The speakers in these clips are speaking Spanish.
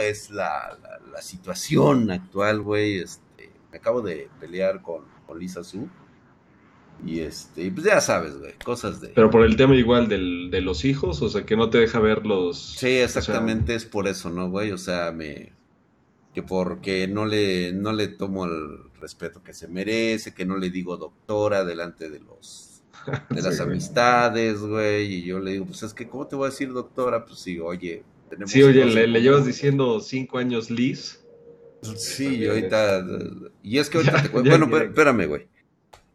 es la, la, situación actual, güey. Este, me acabo de pelear con, con Lisa Su. Y este, pues ya sabes, güey, cosas de. Pero por el tema igual del, de los hijos, o sea, que no te deja ver los. Sí, exactamente, es por eso, ¿no, güey? O sea, me. Que porque no le, no le tomo el respeto que se merece, que no le digo doctora delante de los. de las amistades, güey. Y yo le digo, pues es que, ¿cómo te voy a decir doctora? Pues sí, oye, Sí, oye, le, llevas diciendo cinco años Liz. Sí, y ahorita. Y es que ahorita te Bueno, espérame, güey.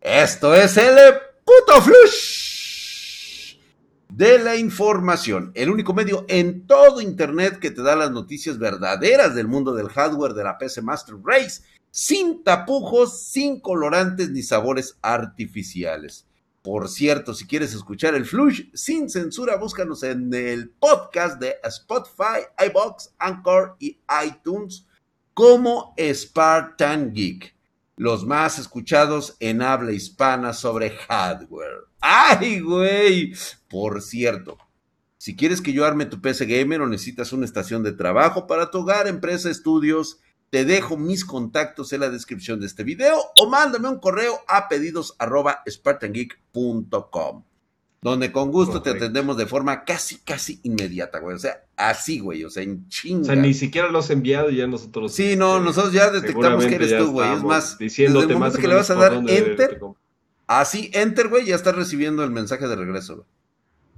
Esto es el puto flush de la información. El único medio en todo Internet que te da las noticias verdaderas del mundo del hardware de la PC Master Race. Sin tapujos, sin colorantes ni sabores artificiales. Por cierto, si quieres escuchar el Flush sin censura, búscanos en el podcast de Spotify, iBox, Anchor y iTunes como Spartan Geek, los más escuchados en habla hispana sobre hardware. ¡Ay, güey! Por cierto, si quieres que yo arme tu PC gamer o necesitas una estación de trabajo para tu hogar, empresa, estudios, te dejo mis contactos en la descripción de este video o mándame un correo a pedidos arroba spartangeek.com donde con gusto te atendemos de forma casi, casi inmediata, güey. O sea, así, güey, o sea, en chinga. O sea, ni siquiera lo has enviado y ya nosotros... Sí, no, este, nosotros ya detectamos que eres tú, güey. Es más, desde el momento que le vas a dar enter, así, enter, güey, ya estás recibiendo el mensaje de regreso, güey.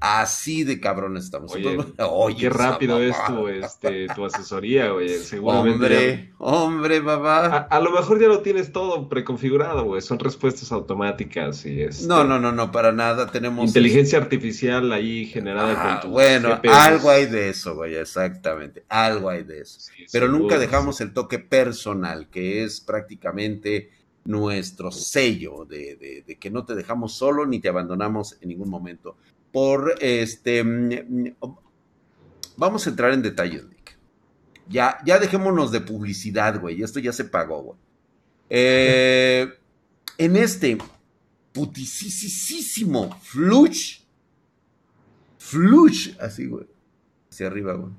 Así de cabrón estamos. Oye, qué rápido es tu, este, tu asesoría, güey. Seguramente. Hombre, hombre, papá. A, lo mejor ya lo tienes todo preconfigurado, güey. Son respuestas automáticas y es. Este, no, no, no, no, para nada. Tenemos. Inteligencia artificial ahí generada con ah, tu Bueno, algo hay de eso, güey, exactamente. Algo hay de eso. Pero nunca dejamos el toque personal, que es prácticamente nuestro sello de, de que no te dejamos solo ni te abandonamos en ningún momento por este. Mm, vamos a entrar en detalles, Nick. Ya, ya dejémonos de publicidad, güey. Esto ya se pagó, güey. Eh, en este putisísimo flush. Flush, así, güey. Hacia arriba, güey.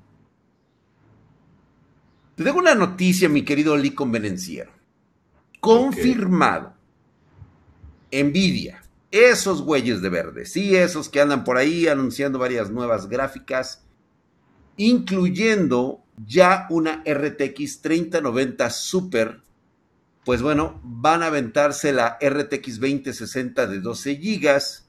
Te dejo una noticia, mi querido Lee Convenenciero. Confirmado. Nvidia esos güeyes de verde, sí, esos que andan por ahí anunciando varias nuevas gráficas, incluyendo ya una RTX 3090 Super, pues bueno, van a aventarse la RTX 2060 de 12 GB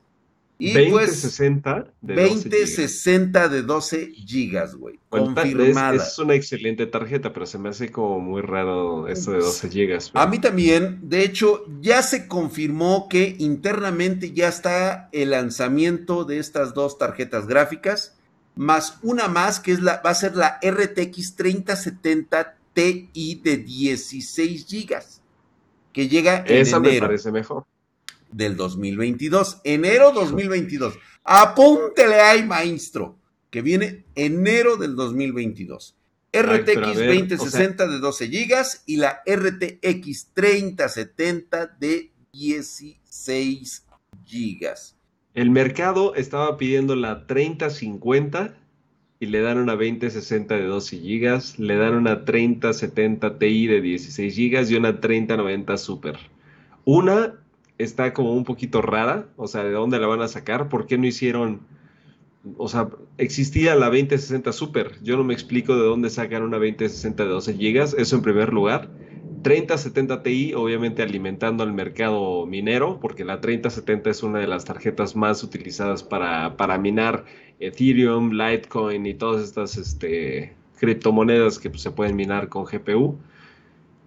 y 2060 de 2060 de 12 gigas, güey. confirmada. Es, una excelente tarjeta, pero se me hace como muy raro esto de 12 gigas. A mí también. De hecho, ya se confirmó que internamente ya está el lanzamiento de estas dos tarjetas gráficas, más una más que es la, va a ser la RTX 3070 Ti de 16 gigas, que llega en Esa me parece mejor del 2022, enero 2022. Apúntele ahí, maestro, que viene enero del 2022. RTX 2060 de 12 GB y la RTX 3070 de 16 GB. El mercado estaba pidiendo la 3050 y le dan una 2060 de 12 GB, le dan una 3070 Ti de 16 GB y una 3090 Super. Una está como un poquito rara, o sea, ¿de dónde la van a sacar? ¿Por qué no hicieron, o sea, existía la 2060 Super, yo no me explico de dónde sacan una 2060 de 12 GB, eso en primer lugar. 3070 Ti, obviamente alimentando al mercado minero, porque la 3070 es una de las tarjetas más utilizadas para, para minar Ethereum, Litecoin y todas estas este, criptomonedas que pues, se pueden minar con GPU.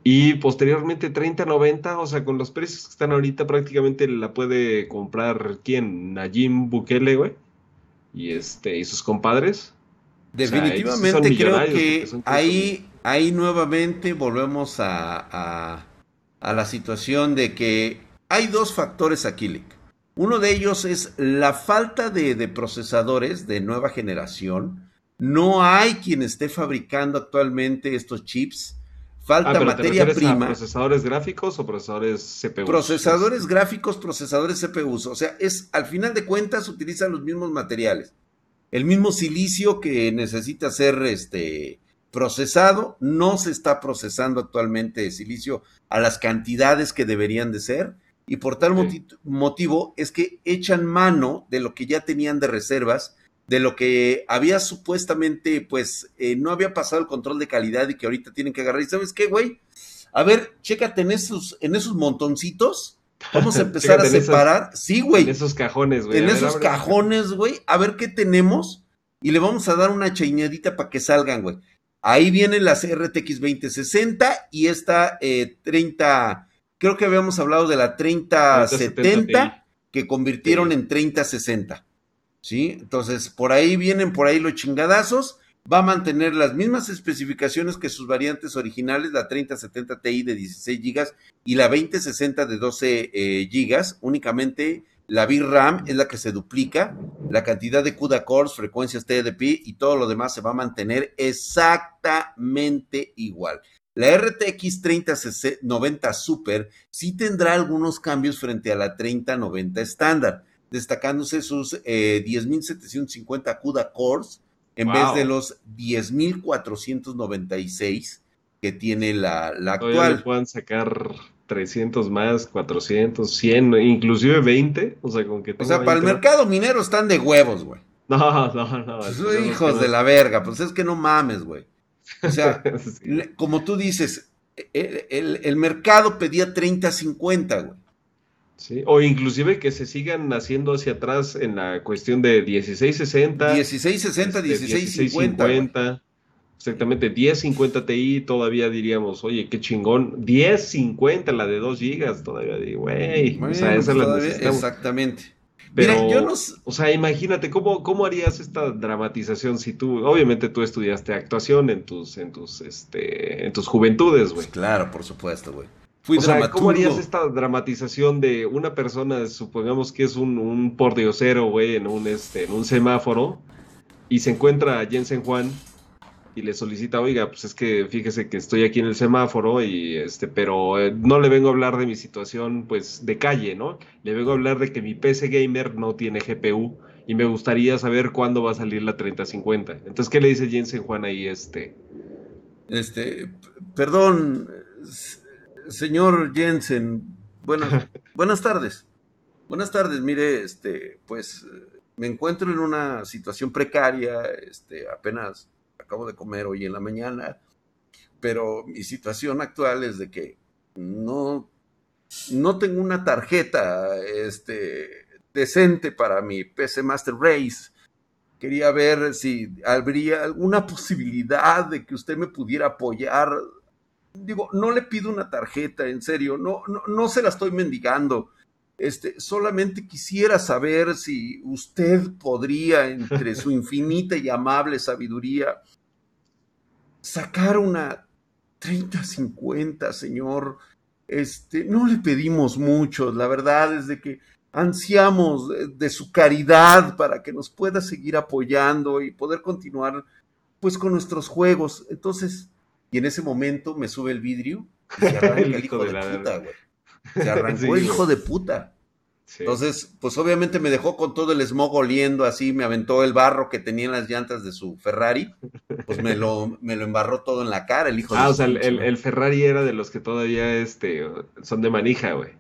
Y posteriormente 30-90, o sea, con los precios que están ahorita prácticamente la puede comprar quién, Najim Bukele, güey. Y este, y sus compadres. Definitivamente creo que, ahí, ahí nuevamente volvemos a, a, la situación de que hay dos factores aquí, Lick. Uno de ellos es la falta de, de procesadores de nueva generación. No hay quien esté fabricando actualmente estos chips Falta ah, materia prima. ¿Procesadores gráficos o procesadores CPUs? Procesadores gráficos, procesadores CPUs. O sea, es al final de cuentas utilizan los mismos materiales. El mismo silicio que necesita ser este procesado, no se está procesando actualmente silicio a las cantidades que deberían de ser y por tal motivo es que echan mano de lo que ya tenían de reservas, de lo que había supuestamente, pues, eh, no había pasado el control de calidad y que ahorita tienen que agarrar. ¿Y sabes qué, güey? A ver, chécate en esos, en esos montoncitos. Vamos a empezar a separar. sí, güey. En esos cajones, güey. En esos cajones, güey. A ver qué tenemos. Y le vamos a dar una chaineadita para que salgan, güey. Ahí vienen las RTX 2060 y esta eh, 30 creo que habíamos hablado de la 3070 que convirtieron en 3060. ¿Sí? Entonces, por ahí vienen por ahí los chingadazos. Va a mantener las mismas especificaciones que sus variantes originales, la 3070 Ti de 16 GB y la 2060 de 12 eh, GB. Únicamente la VRAM es la que se duplica, la cantidad de CUDA cores, frecuencias TDP y todo lo demás se va a mantener exactamente igual. La RTX 3090 Super sí tendrá algunos cambios frente a la 3090 estándar, destacándose sus 10.750 eh, CUDA cores en vez de los 10.496 que tiene la, la actual. Le puedan sacar 300 más, 400, 100, inclusive 20. O sea, con que O sea, para el mercado minero están de huevos, güey. No, no, no. Pues, hijos de la verga, pues es que no mames, güey. O sea, como tú dices, e, e, el, mercado pedía 30-50, güey. Sí, o inclusive que se sigan haciendo hacia atrás en la cuestión de 1660. 1660, 1650. Exactamente, 1050 Ti todavía diríamos, oye, qué chingón. 1050 la de 2 GB todavía, güey. o sea, esa es la Exactamente. Pero, yo no... o sea, imagínate, ¿cómo, ¿cómo harías esta dramatización si tú, obviamente tú estudiaste actuación en tus, en tus, este, en tus juventudes, güey? Pues claro, por supuesto, güey. Fui o sea, ¿cómo harías esta dramatización de una persona, supongamos que es un, un pordiosero, güey, en un, este, en un semáforo, y se encuentra a Jensen Juan y le solicita, oiga, pues es que fíjese que estoy aquí en el semáforo y este, pero eh, no le vengo a hablar de mi situación pues de calle, ¿no? Le vengo a hablar de que mi PC gamer no tiene GPU y me gustaría saber cuándo va a salir la 3050. Entonces, ¿qué le dice Jensen Juan ahí este? Este, perdón, señor Jensen, buenas, buenas tardes. Buenas tardes, mire, este, pues me encuentro en una situación precaria, este, apenas acabo de comer hoy en la mañana, pero mi situación actual es de que no, no tengo una tarjeta este, decente para mi PC Master Race. Quería ver si habría alguna posibilidad de que usted me pudiera apoyar. Digo, no le pido una tarjeta, en serio, no, no, no se la estoy mendigando. Este, solamente quisiera saber si usted podría, entre su infinita y amable sabiduría, sacar una 30-50, señor. Este, no le pedimos mucho, la verdad es de que ansiamos de, su caridad para que nos pueda seguir apoyando y poder continuar pues con nuestros juegos. Entonces, y en ese momento me sube el vidrio y se arranca el hijo, de, puta, güey. Se arrancó el hijo de puta. Entonces, pues obviamente me dejó con todo el smog oliendo así, me aventó el barro que tenía en las llantas de su Ferrari, pues me lo, me lo embarró todo en la cara el hijo ah, de Ah, o sea, el, Ferrari era de los que todavía este, son de manija, güey.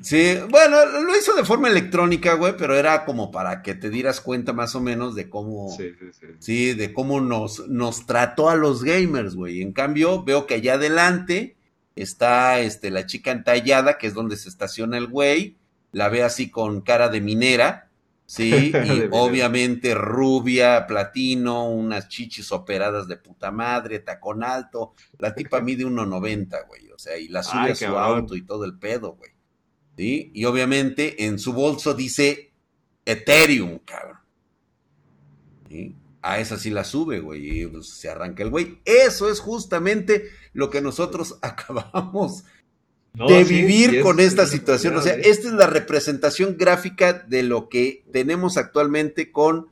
Sí, bueno, lo hizo de forma electrónica, güey, pero era como para que te dieras cuenta más o menos de cómo, sí, sí, sí. sí de cómo nos, nos trató a los gamers, güey. En cambio, veo que allá adelante está este, la chica entallada, que es donde se estaciona el güey la ve así con cara de minera, sí, y obviamente rubia, platino, unas chichis operadas de puta madre, tacón alto, la tipa mide 1.90, güey, o sea, y la sube a su auto y todo el pedo, güey, sí, y obviamente en su bolso dice Ethereum, cabrón, ¿sí? A esa sí la sube, güey, y pues, se arranca el güey. Eso es justamente lo que nosotros acabamos de vivir con esta situación. O sea, esta es la representación gráfica de lo que tenemos actualmente con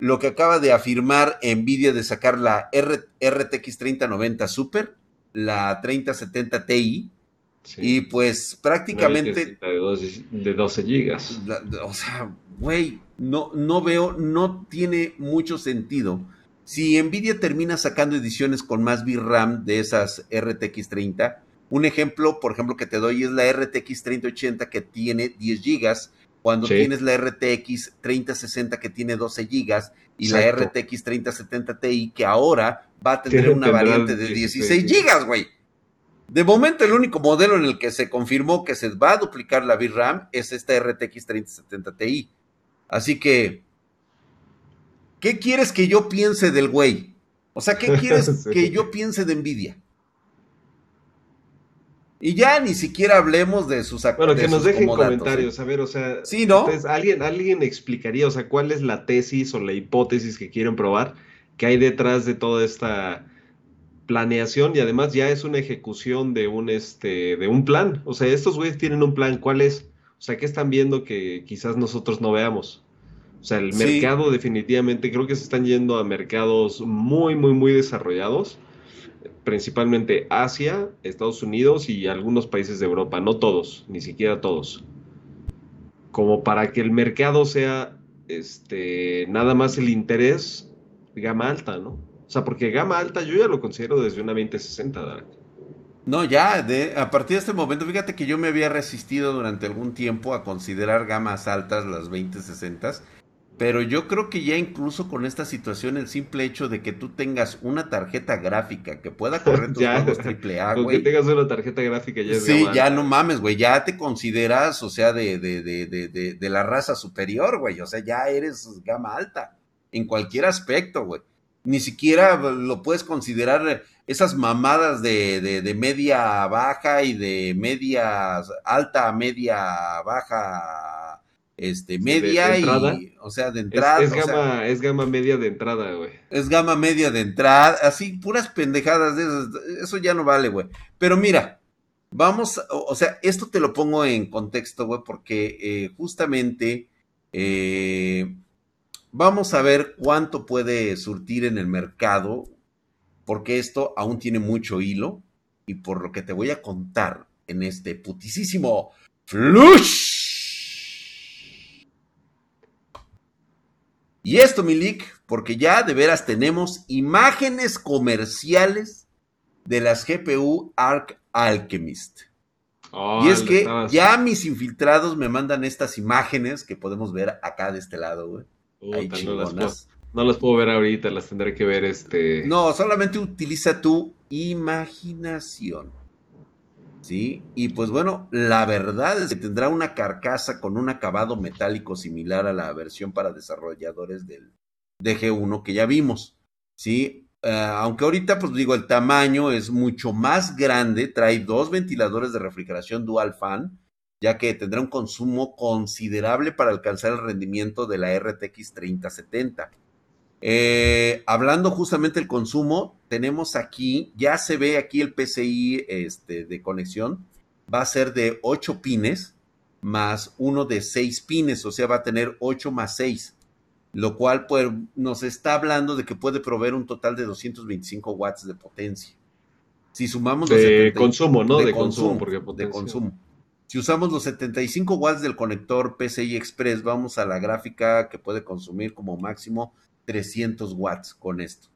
lo que acaba de afirmar Nvidia de sacar la RTX 3090 Super, la 3070 Ti. Y pues prácticamente... De 12, gigas. o sea, güey, no, no veo, no tiene mucho sentido. Si Nvidia termina sacando ediciones con más VRAM de esas RTX 30, un ejemplo, por ejemplo, que te doy es la RTX 3080 que tiene 10 GB, cuando tienes la RTX 3060 que tiene 12 GB y la RTX 3070 Ti que ahora va a tener una variante de 16 GB, güey. De momento, el único modelo en el que se confirmó que se va a duplicar la VRAM es esta RTX 3070 Ti. Así que, ¿qué quieres que yo piense del güey? O sea, ¿qué quieres que yo piense de Nvidia? Y ya ni siquiera hablemos de sus Bueno, que nos dejen comentarios, a ver, o sea, sí, ¿no? ¿alguien, alguien explicaría, o sea, cuál es la tesis o la hipótesis que quieren probar que hay detrás de toda esta planeación y además ya es una ejecución de un este de un plan. O sea, estos güeyes tienen un plan, ¿cuál es? O sea, ¿qué están viendo que quizás nosotros no veamos? O sea, el mercado definitivamente creo que se están yendo a mercados muy muy muy desarrollados principalmente Asia, Estados Unidos y algunos países de Europa, no todos, ni siquiera todos. Como para que el mercado sea este, nada más el interés gama alta, ¿no? O sea, porque gama alta yo ya lo considero desde una 2060, No, ya, de, a partir de este momento, fíjate que yo me había resistido durante algún tiempo a considerar gamas altas las 2060 pero yo creo que ya incluso con esta situación, el simple hecho de que tú tengas una tarjeta gráfica que pueda correr tus juegos AAA, güey. que tengas una tarjeta gráfica ya es Sí, ya no mames, güey. Ya te consideras, o sea, de, de, de, de, de la raza superior, güey. O sea, ya eres gama alta. En cualquier aspecto, güey. Ni siquiera lo puedes considerar esas mamadas de, de, de media baja y de media alta, media baja este, media y, o sea, de entrada. Es, gama, es gama media de entrada, güey. Es gama media de entrada, así, puras pendejadas de esas, eso ya no vale, güey. Pero mira, vamos, o, sea, esto te lo pongo en contexto, güey, porque eh, justamente eh, vamos a ver cuánto puede surtir en el mercado, porque esto aún tiene mucho hilo, y por lo que te voy a contar en este putisísimo flush Y esto, Milik, porque ya de veras tenemos imágenes comerciales de las GPU Arc Alchemist. y es que ya mis infiltrados me mandan estas imágenes que podemos ver acá de este lado, güey. No, las no las puedo ver ahorita, las tendré que ver este. No, solamente utiliza tu imaginación. ¿sí? Y pues bueno, la verdad es que tendrá una carcasa con un acabado metálico similar a la versión para desarrolladores del DG1 que ya vimos, ¿sí? Eh, aunque ahorita, pues digo, el tamaño es mucho más grande, trae dos ventiladores de refrigeración dual fan, ya que tendrá un consumo considerable para alcanzar el rendimiento de la RTX 3070. Eh, hablando justamente del consumo, tenemos aquí, ya se ve aquí el PCI este, de conexión, va a ser de 8 pines más uno de 6 pines, o sea, va a tener 8 más 6, lo cual pues, nos está hablando de que puede proveer un total de 225 watts de potencia. Si sumamos los de consumo, ¿no? De, consumo, porque de consumo. Si usamos los 75 watts del conector PCI Express, vamos a la gráfica que puede consumir como máximo 300 watts con esto.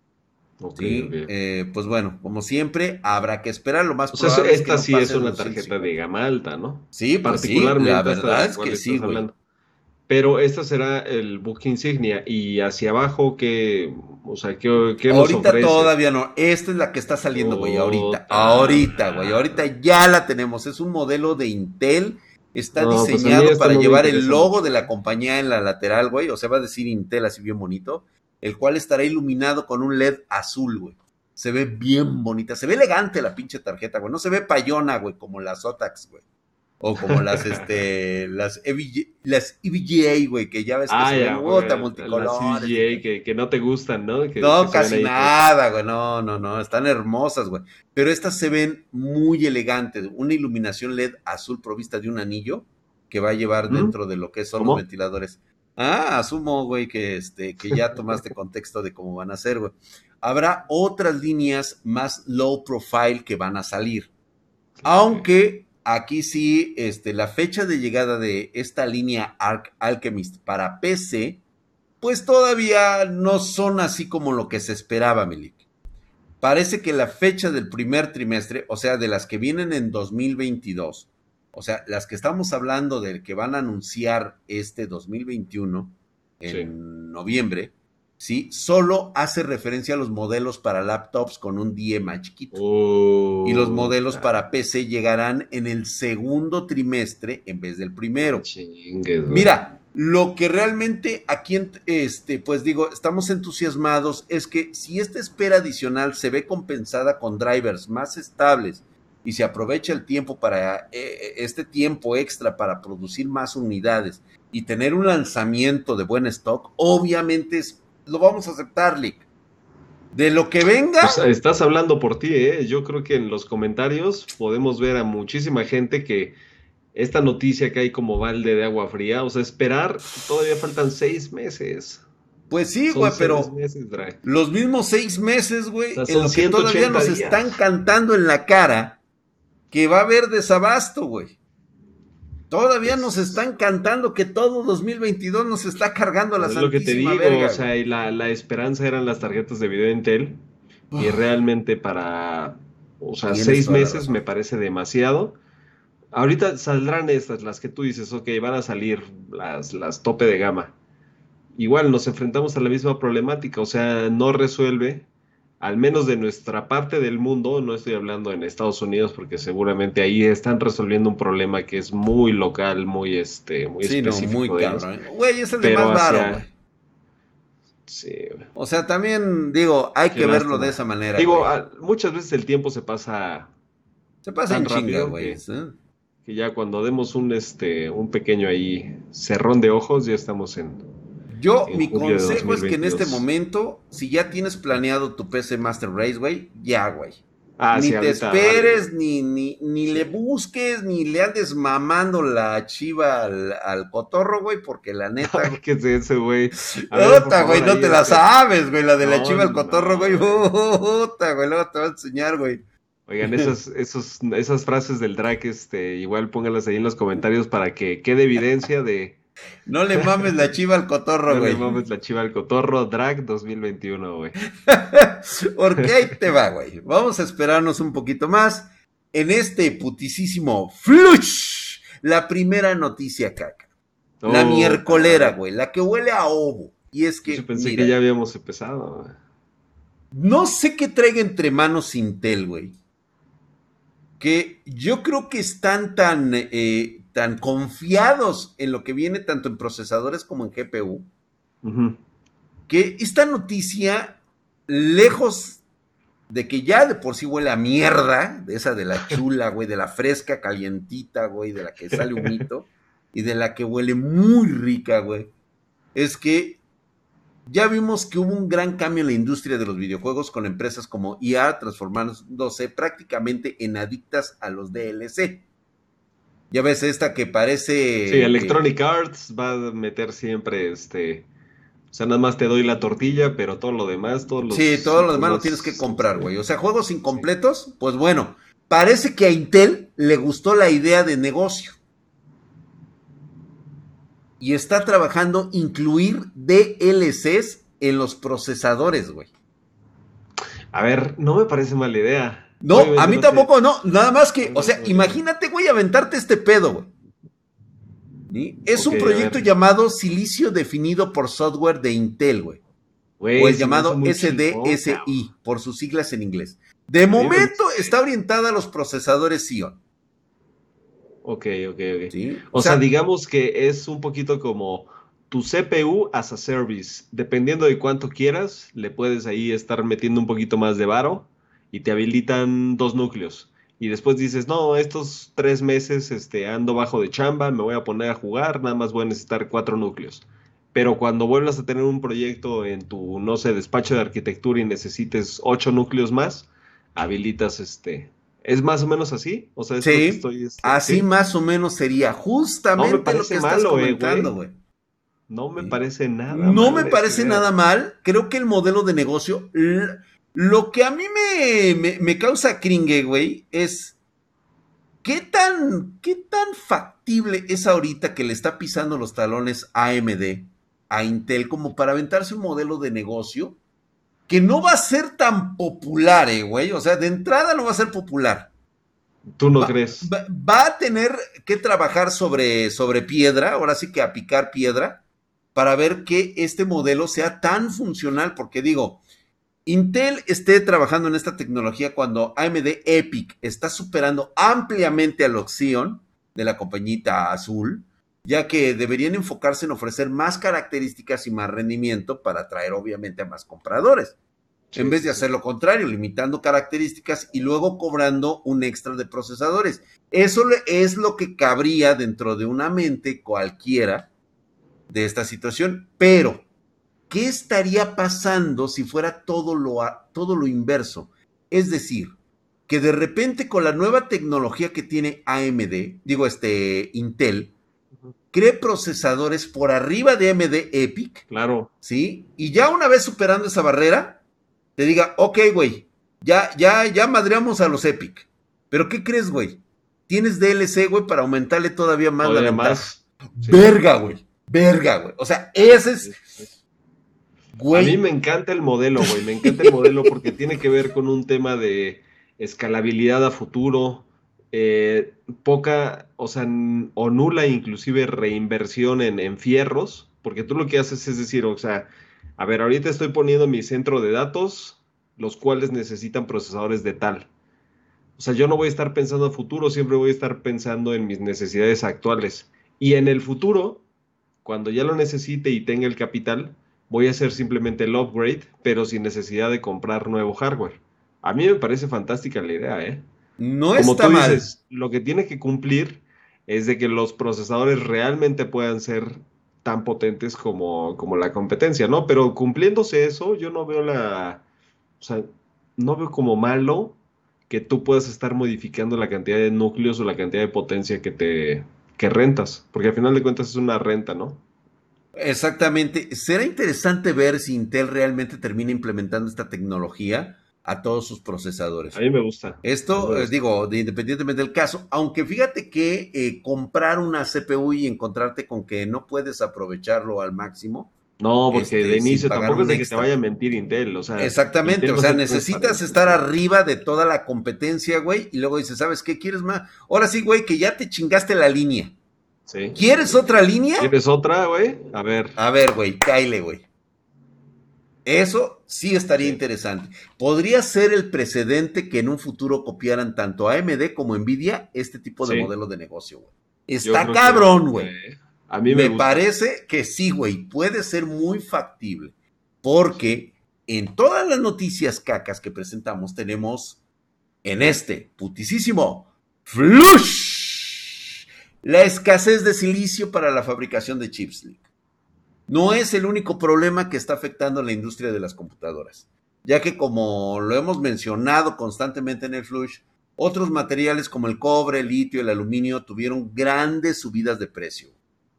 ¿sí? Eh, pues bueno, como siempre, habrá que esperar lo más probable. esta sí es una tarjeta de gama alta, ¿no? Sí, pues particularmente. la verdad es que sí, Pero esta será el book insignia y hacia abajo que, o sea, ¿qué, qué Ahorita todavía no. Esta es la que está saliendo, güey. Ahorita, ahorita, güey. Ahorita ya la tenemos. Es un modelo de Intel. Está pues diseñado para llevar el logo de la compañía en la lateral, güey. O sea, va a decir Intel así bien bonito el cual estará iluminado con un LED azul, güey. Se ve bien bonita, se ve elegante la pinche tarjeta, güey. No se ve payona, güey, como las Otax, güey. O como las, este, las, las EVGA, güey, que ya ves que ah, se ven bota multicolor. que, que, no te gustan, ¿no? no, casi nada, güey. No, no, no. Están hermosas, güey. Pero estas se ven muy elegantes. Una iluminación LED azul provista de un anillo que va a llevar dentro de lo que son los ventiladores. Ah, asumo, güey, que, este, que ya tomaste contexto de cómo van a ser, güey. Habrá otras líneas más low profile que van a salir. Aunque aquí sí, este, la fecha de llegada de esta línea Arc Alchemist para PC pues todavía no son así como lo que se esperaba, Milik. Parece que la fecha del primer trimestre, o sea, de las que vienen en 2022, o sea, las que estamos hablando de que van a anunciar este 2021 en noviembre, ¿sí? Solo hace referencia a los modelos para laptops con un DIE más chiquito. y los modelos para PC llegarán en el segundo trimestre en vez del primero. Mira, lo que realmente aquí, este, pues digo, estamos entusiasmados es que si esta espera adicional se ve compensada con drivers más estables y se aprovecha el tiempo para eh, este tiempo extra para producir más unidades y tener un lanzamiento de buen stock, obviamente es lo vamos a aceptar, Lick. De lo que venga. Pues, estás hablando por ti, ¿eh? Yo creo que en los comentarios podemos ver a muchísima gente que esta noticia que hay como balde de agua fría, o sea, esperar, todavía faltan seis meses. Pues sí, güey, pero los mismos seis meses, güey, en los que todavía nos están cantando en la cara que va a haber desabasto, güey. Todavía nos están cantando que todo 2022 nos está cargando la Es lo que te digo, o sea, y la, la, esperanza eran las tarjetas de video Intel. Y realmente para, o sea, seis meses me parece demasiado. Ahorita saldrán estas, las que tú dices, ok, van a salir las, las tope de gama. Igual nos enfrentamos a la misma problemática, o sea, no resuelve al menos de nuestra parte del mundo, no estoy hablando en Estados Unidos porque seguramente ahí están resolviendo un problema que es muy local, muy este, muy sí, específico. muy cabrón. Güey, es el de más baro, güey. Sí, O sea, también digo, hay que verlo de esa manera. Digo, muchas veces el tiempo se pasa se pasa en chinga, güey. que ya cuando demos un este un pequeño ahí cerrón de ojos ya estamos en yo, mi consejo es que en este momento, si ya tienes planeado tu PC Master Race, güey, ya, güey. Ah, ni te esperes, ni, ni, ni le busques, ni le andes mamando la chiva al, cotorro, güey, porque la neta. ¿Qué es eso, güey? Puta, güey, no te la sabes, güey, la de la chiva al cotorro, güey. Puta, güey, luego te voy a enseñar, güey. Oigan, esas, esos, esas frases del drag, este, igual pónganlas ahí en los comentarios para que quede evidencia de, no le mames la chiva al cotorro, güey. No le mames la chiva al cotorro, Drag 2021, güey. Porque ahí te va, güey. Vamos a esperarnos un poquito más en este putisísimo flush. La primera noticia, caca. la oh, miércolera, güey. La que huele a ovo. Y es que. Yo pensé que ya habíamos empezado, güey. No sé qué traiga entre manos Intel, güey. Que yo creo que están tan. Eh, tan confiados en lo que viene tanto en procesadores como en GPU, que esta noticia, lejos de que ya de por sí huele a mierda, de esa de la chula, güey, de la fresca, calientita, güey, de la que sale un mito, y de la que huele muy rica, güey, es que ya vimos que hubo un gran cambio en la industria de los videojuegos con empresas como EA transformándose prácticamente en adictas a los DLC. Ya ves esta que parece. Sí, Electronic Arts va a meter siempre este. O sea, nada más te doy la tortilla, pero todo lo demás, todos los. Sí, todo lo demás lo tienes que comprar, güey. O sea, juegos incompletos, pues bueno. Parece que a Intel le gustó la idea de negocio. Y está trabajando incluir DLCs en los procesadores, güey. A ver, no me parece mala idea. No, a mí tampoco, no. Nada más que, o sea, imagínate, güey, aventarte este pedo, güey. Es un proyecto llamado Silicio Definido por Software de Intel, güey. o el llamado SDSI, por sus siglas en inglés. De momento está orientada a los procesadores Xeon. Ok, ok, ok. O, sea, digamos que es un poquito como tu CPU as a service. Dependiendo de cuánto quieras, le puedes ahí estar metiendo un poquito más de varo y te habilitan dos núcleos. Y después dices, no, estos tres meses este, ando bajo de chamba, me voy a poner a jugar, nada más voy a necesitar cuatro núcleos. Pero cuando vuelvas a tener un proyecto en tu, no sé, despacho de arquitectura y necesites ocho núcleos más, habilitas este. ¿Es más o menos así? O sea, sí, estoy, este, así más o menos sería justamente lo que estás eh, comentando, güey. No me parece nada No me parece nada mal. Creo que el modelo de negocio lo que a mí me, causa cringe, güey, es ¿qué tan, qué tan factible es ahorita que le está pisando los talones AMD a Intel como para aventarse un modelo de negocio que no va a ser tan popular, eh, güey. O sea, de entrada no va a ser popular. ¿Tú no crees? Va, a tener que trabajar sobre, sobre piedra, ahora sí que a picar piedra, para ver que este modelo sea tan funcional, porque digo, Intel esté trabajando en esta tecnología cuando AMD Epic está superando ampliamente al Oxion de la compañita azul, ya que deberían enfocarse en ofrecer más características y más rendimiento para atraer obviamente a más compradores en vez de hacer lo contrario, limitando características y luego cobrando un extra de procesadores. Eso es lo que cabría dentro de una mente cualquiera de esta situación. Pero, ¿qué estaría pasando si fuera todo lo, todo lo inverso? Es decir, que de repente con la nueva tecnología que tiene AMD, digo este Intel, cree procesadores por arriba de AMD Epic. Claro. ¿Sí? Y ya una vez superando esa barrera, te diga, ok, güey, ya, ya, ya madreamos a los Epic. Pero ¿qué crees, güey? Tienes DLC, güey, para aumentarle todavía más la ventaja. Verga, güey. Verga, güey. O sea, ese es. A mí me encanta el modelo, güey. Me encanta el modelo porque tiene que ver con un tema de escalabilidad a futuro, eh, poca, o sea, o nula inclusive reinversión en, en, fierros, porque tú lo que haces es decir, o sea, a ver, ahorita estoy poniendo mi centro de datos, los cuales necesitan procesadores de tal. O sea, yo no voy a estar pensando a futuro, siempre voy a estar pensando en mis necesidades actuales. Y en el futuro, cuando ya lo necesite y tenga el capital, voy a hacer simplemente el upgrade, pero sin necesidad de comprar nuevo hardware. A mí me parece fantástica la idea, ¿eh? No Como está tú dices, lo que tiene que cumplir es de que los procesadores realmente puedan ser tan potentes como, como la competencia, ¿no? Pero cumpliéndose eso, yo no veo la, o sea, no veo como malo que tú puedas estar modificando la cantidad de núcleos o la cantidad de potencia que te que rentas, porque al final de cuentas es una renta, ¿no? Exactamente. Será interesante ver si Intel realmente termina implementando esta tecnología a todos sus procesadores. A mí me gusta. Esto, eh, digo, independientemente del caso, aunque fíjate que eh, comprar una CPU y encontrarte con que no puedes aprovecharlo al máximo. No, porque este, de inicio tampoco es de que te vaya a mentir Intel, o sea. Exactamente, o sea, necesitas estar arriba de toda la competencia, güey, y luego dices, ¿sabes qué quieres más? Ahora sí, güey, que ya te chingaste la línea. Sí. ¿Quieres otra línea? ¿Quieres otra, güey? A ver. A ver, güey, cáile, güey. Eso sí estaría interesante. Podría ser el precedente que en un futuro copiaran tanto AMD como Nvidia este tipo de modelo de negocio, güey. Está cabrón, güey. A mí me, parece que sí, güey. Puede ser muy factible. Porque en todas las noticias cacas que presentamos tenemos en este putisísimo flush la escasez de silicio para la fabricación de chips no es el único problema que está afectando a la industria de las computadoras, ya que como lo hemos mencionado constantemente en el Flush, otros materiales como el cobre, el litio el aluminio tuvieron grandes subidas de precio,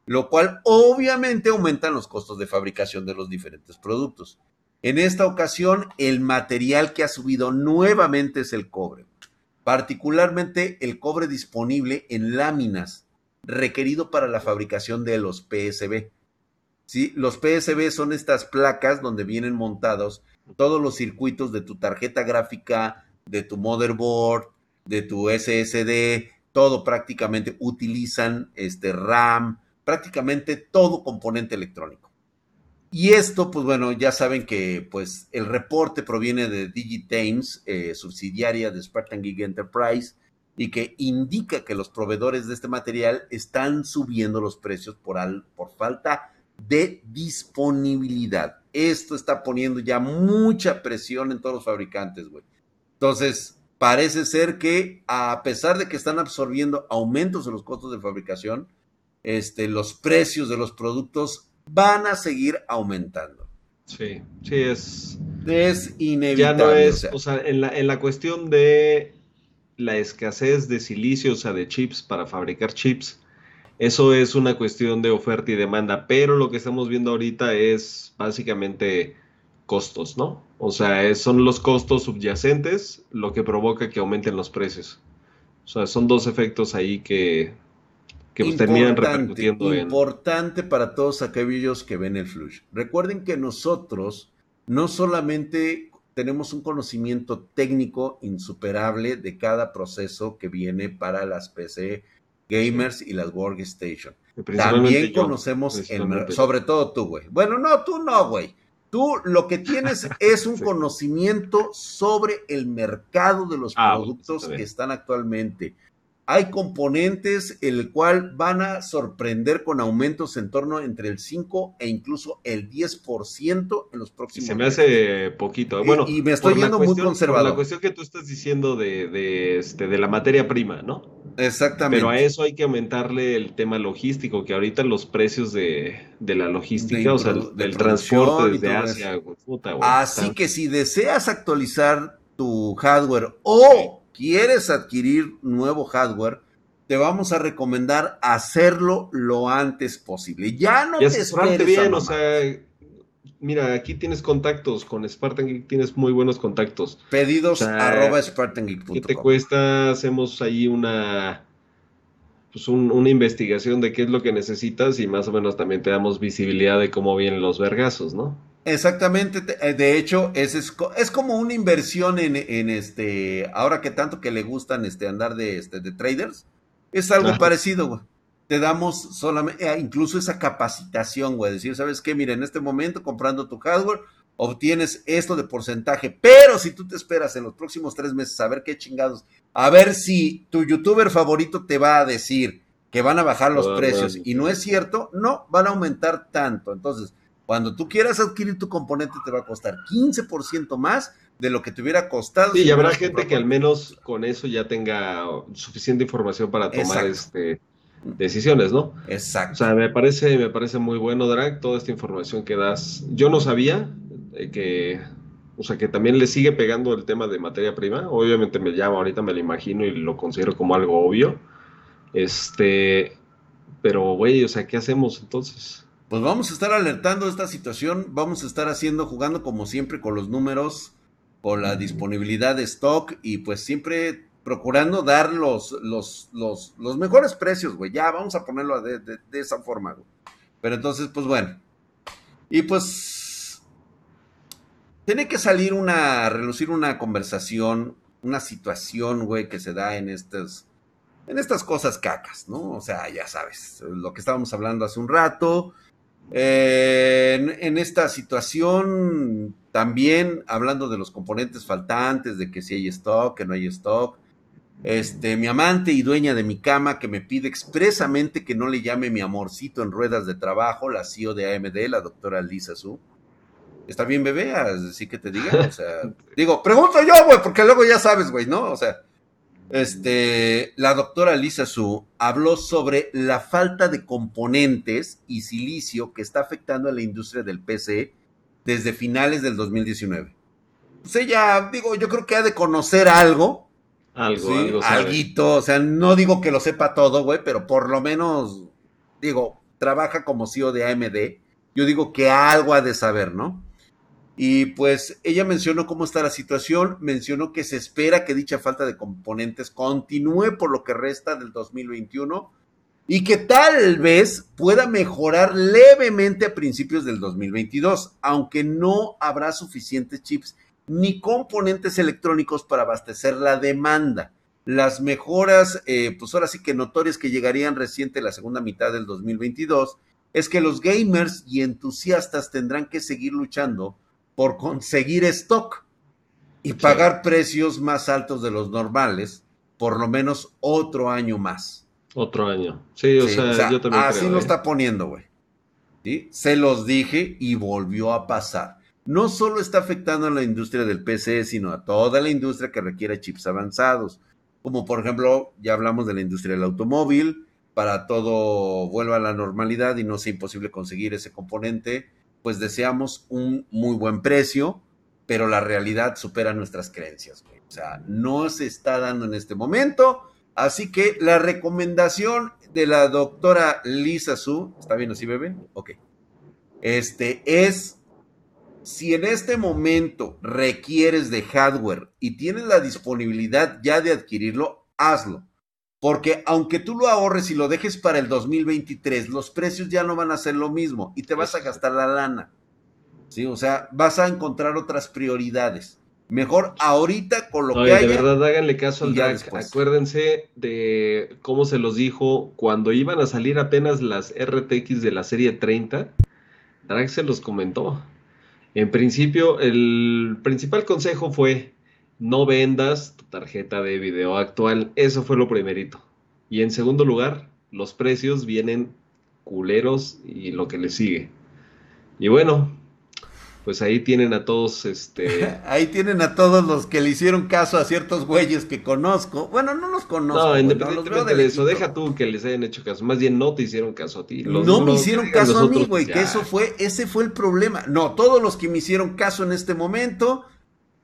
lo cual obviamente aumentan los costos de fabricación de los diferentes productos. En esta ocasión, el material que ha subido nuevamente es el cobre, particularmente el cobre disponible en láminas requerido para la fabricación de los PSB ¿sí? Los PSB son estas placas donde vienen montados todos los circuitos de tu tarjeta gráfica, de tu motherboard, de tu SSD, todo prácticamente utilizan este RAM, prácticamente todo componente electrónico. Y esto, pues bueno, ya saben que pues el reporte proviene de Digitames, eh, subsidiaria de Spartan Gig Enterprise, y que indica que los proveedores de este material están subiendo los precios por, al, por falta de disponibilidad. Esto está poniendo ya mucha presión en todos los fabricantes, güey. Entonces, parece ser que a pesar de que están absorbiendo aumentos en los costos de fabricación, este, los precios de los productos van a seguir aumentando. Sí, sí, es. Es inevitable. Ya no es, o sea, en, la, en la cuestión de la escasez de silicio, o sea, de chips para fabricar chips, eso es una cuestión de oferta y demanda, pero lo que estamos viendo ahorita es básicamente costos, ¿no? O sea, son los costos subyacentes lo que provoca que aumenten los precios. O sea, son dos efectos ahí que, que pues, terminan repercutiendo Importante para todos aquellos que ven el Flush. Recuerden que nosotros no solamente tenemos un conocimiento técnico insuperable de cada proceso que viene para las PC gamers y las workstation. También conocemos el sobre todo tú, güey. Bueno, no, tú no, güey. Tú lo que tienes es un conocimiento sobre el mercado de los ah, productos que están actualmente hay componentes el cual van a sorprender con aumentos en torno entre el 5 e incluso el 10% en los próximos Se me hace poquito. Bueno, y, me estoy yendo muy conservador. la cuestión que tú estás diciendo de, de, este, de la materia prima, ¿no? Exactamente. Pero a eso hay que aumentarle el tema logístico, que ahorita los precios de, de la logística, o sea, del transporte desde Asia, puta, Así que si deseas actualizar tu hardware o quieres adquirir nuevo hardware, te vamos a recomendar hacerlo lo antes posible. Ya no te esperes bien, o sea, mira, aquí tienes contactos con Spartan Geek, tienes muy buenos contactos. Pedidos arroba SpartanGeek.com. ¿Qué te cuesta? Hacemos ahí una pues una investigación de qué es lo que necesitas y más o menos también te damos visibilidad de cómo vienen los vergazos, ¿no? Exactamente, eh, de hecho, es, es, como una inversión en, en, este, ahora que tanto que le gustan este andar de, este, de traders, es algo parecido, güey. Te damos solamente, eh, incluso esa capacitación, güey, decir, ¿sabes qué? Mira, en este momento comprando tu hardware, obtienes esto de porcentaje, pero si tú te esperas en los próximos tres meses a ver qué chingados, a ver si tu youtuber favorito te va a decir que van a bajar los precios y no es cierto, no, van a aumentar tanto. Entonces, cuando tú quieras adquirir tu componente te va a costar 15% más de lo que te hubiera costado. Sí, y habrá gente que al menos con eso ya tenga suficiente información para tomar este decisiones, ¿no? Exacto. O sea, me parece, me parece muy bueno, Drag, toda esta información que das. Yo no sabía eh, que, o sea, que también le sigue pegando el tema de materia prima. Obviamente me llama, ahorita me lo imagino y lo considero como algo obvio. Este, pero, güey, o sea, ¿qué hacemos entonces? Pues vamos a estar alertando de esta situación, vamos a estar haciendo, jugando como siempre con los números, con la disponibilidad de stock y pues siempre procurando dar los, los, los, los mejores precios, güey. Ya, vamos a ponerlo de, de, esa forma, güey. Pero entonces, pues bueno. Y pues, tiene que salir una, relucir una conversación, una situación, güey, que se da en estas, en estas cosas cacas, ¿no? O sea, ya sabes, lo que estábamos hablando hace un rato, en, esta situación, también hablando de los componentes faltantes, de que si hay stock, que no hay stock. Este, mi amante y dueña de mi cama que me pide expresamente que no le llame mi amorcito en ruedas de trabajo, la CEO de AMD, la doctora Lisa Su. ¿Está bien, bebé? Así que te diga. O sea, digo, pregunto yo, güey, porque luego ya sabes, güey, ¿no? O sea, este, la doctora Lisa Su habló sobre la falta de componentes y silicio que está afectando a la industria del PC desde finales del 2019. Pues ella, digo, yo creo que ha de conocer algo. Algo, algo Alguito, o sea, no digo que lo sepa todo, güey, pero por lo menos, digo, trabaja como CEO de AMD. Yo digo que algo ha de saber, ¿no? Y pues ella mencionó cómo está la situación, mencionó que se espera que dicha falta de componentes continúe por lo que resta del 2021 y que tal vez pueda mejorar levemente a principios del 2022, aunque no habrá suficientes chips ni componentes electrónicos para abastecer la demanda. Las mejoras, eh, pues ahora sí que notorias que llegarían reciente la segunda mitad del 2022, es que los gamers y entusiastas tendrán que seguir luchando por conseguir stock y pagar precios más altos de los normales, por lo menos otro año más. Otro año. Sí, o, sea, yo también. Así lo ¿eh? está poniendo, güey. ¿Sí? Se los dije y volvió a pasar. No solo está afectando a la industria del PC, sino a toda la industria que requiere chips avanzados. Como por ejemplo, ya hablamos de la industria del automóvil, para todo vuelva a la normalidad y no sea imposible conseguir ese componente pues deseamos un muy buen precio, pero la realidad supera nuestras creencias. O sea, no se está dando en este momento. Así que la recomendación de la doctora Lisa Su, ¿está bien así, bebé? Ok. Este es, si en este momento requieres de hardware y tienes la disponibilidad ya de adquirirlo, hazlo. Porque aunque tú lo ahorres y lo dejes para el 2023, los precios ya no van a ser lo mismo y te vas a gastar la lana. ¿Sí? O sea, vas a encontrar otras prioridades. Mejor ahorita con lo que hay. De verdad, háganle caso al DAC. Acuérdense de cómo se los dijo cuando iban a salir apenas las RTX de la serie 30. Drag se los comentó. En principio, el principal consejo fue no vendas tu tarjeta de video actual. Eso fue lo primerito. Y en segundo lugar, los precios vienen culeros y lo que le sigue. Y bueno, pues ahí tienen a todos, este... ahí tienen a todos los que le hicieron caso a ciertos güeyes que conozco. Bueno, no los conozco. No, independientemente de eso, deja tú que les hayan hecho caso. Más bien no te hicieron caso a ti. no me hicieron caso a mí, güey, que eso fue, ese fue el problema. No, todos los que me hicieron caso en este momento,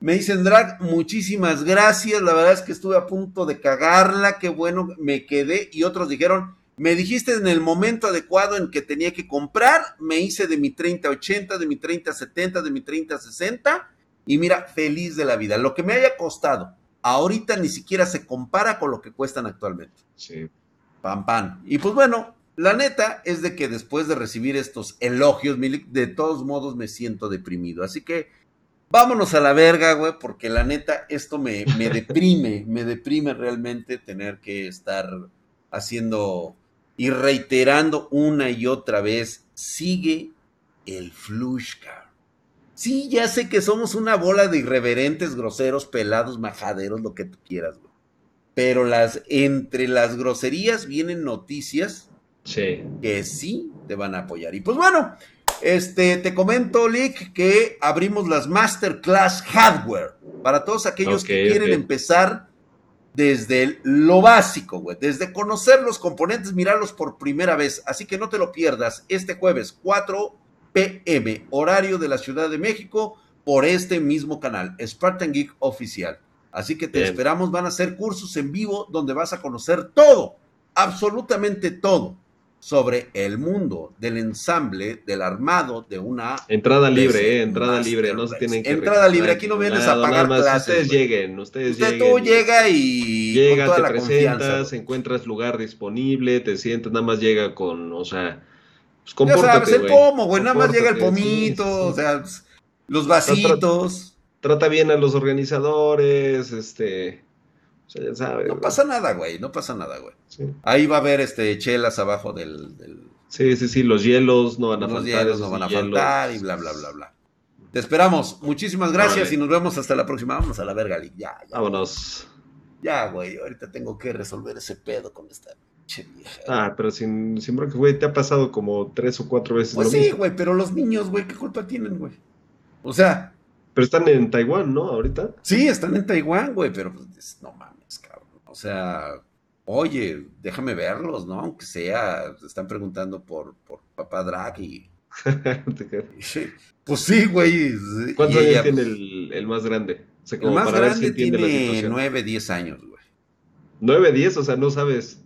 me dicen, Drag, muchísimas gracias. La verdad es que estuve a punto de cagarla, qué bueno, me quedé. Y otros dijeron, me dijiste en el momento adecuado en que tenía que comprar, me hice de mi 30-80, de mi 30-70, de mi 30-60 y mira, feliz de la vida. Lo que me haya costado, ahorita ni siquiera se compara con lo que cuestan actualmente. Sí. Pam, pam. Y pues bueno, la neta es de que después de recibir estos elogios, de todos modos me siento deprimido. Así que vámonos a la verga, güey, porque la neta esto me, me deprime, me deprime realmente tener que estar haciendo y reiterando una y otra vez, sigue el flushka. Sí, ya sé que somos una bola de irreverentes, groseros, pelados, majaderos, lo que tú quieras, güey. Pero las, entre las groserías vienen noticias que sí te van a apoyar. Y pues bueno, este, te comento, Lick, que abrimos las Masterclass Hardware. Para todos aquellos que quieren empezar desde lo básico, güey, desde conocer los componentes, mirarlos por primera vez. Así que no te lo pierdas este jueves 4 pm, horario de la Ciudad de México, por este mismo canal, Spartan Geek Oficial. Así que te esperamos, van a ser cursos en vivo donde vas a conocer todo, absolutamente todo sobre el mundo del ensamble, del armado de una... Entrada libre, eh, entrada libre, no se tienen que... Entrada libre, aquí no vienes a pagar clases. Ustedes lleguen, ustedes Usted lleguen. Tú llega y... Llega, te presentas, encuentras lugar disponible, te sientas, nada más llega con, o sea... Pues, ya sabes, el pomo, güey, nada más llega el pomito, o sea, los vasitos. trata bien a los organizadores, este no pasa nada, güey, no pasa nada, güey. Ahí va a haber este chelas abajo del, Sí, sí, sí, los hielos no van a faltar. Los hielos no van a faltar y bla, bla, bla, bla. Te esperamos. Muchísimas gracias y nos vemos hasta la próxima. Vámonos a la verga, Ya, ya. Vámonos. Ya, güey, ahorita tengo que resolver ese pedo con esta vieja. Ah, pero sin, sin que güey, te ha pasado como tres o cuatro veces. Pues sí, güey, pero los niños, güey, ¿qué culpa tienen, güey? O sea. Pero están en Taiwán, ¿no? Ahorita. Sí, están en Taiwán, güey, pero pues, no mames. O sea, oye, déjame verlos, ¿no? Aunque sea, están preguntando por, por papá Drag y... pues sí, güey. ¿Cuántos años tiene el, más grande? O sea, como el más para grande ver si tiene 9, 10 años, güey. 9, 10, o sea, no sabes.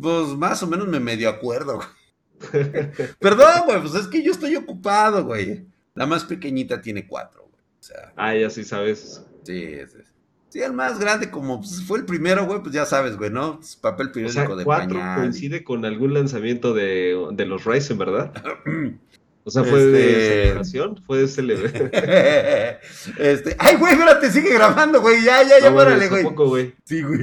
Pues más o menos me medio acuerdo, güey. Perdón, güey, pues es que yo estoy ocupado, güey. La más pequeñita tiene 4, güey. O sea, ah, ya sí sabes. Sí, es. Sí, el más grande, como pues, fue el primero, güey, pues ya sabes, güey, ¿no? Papel periódico de cuatro coincide con algún lanzamiento de, de los Ryzen, ¿verdad? O sea, fue de este, celebración, fue de celebración. este, ay, güey, te sigue grabando, güey, ya, ya, ya, párale, güey. Sí, güey.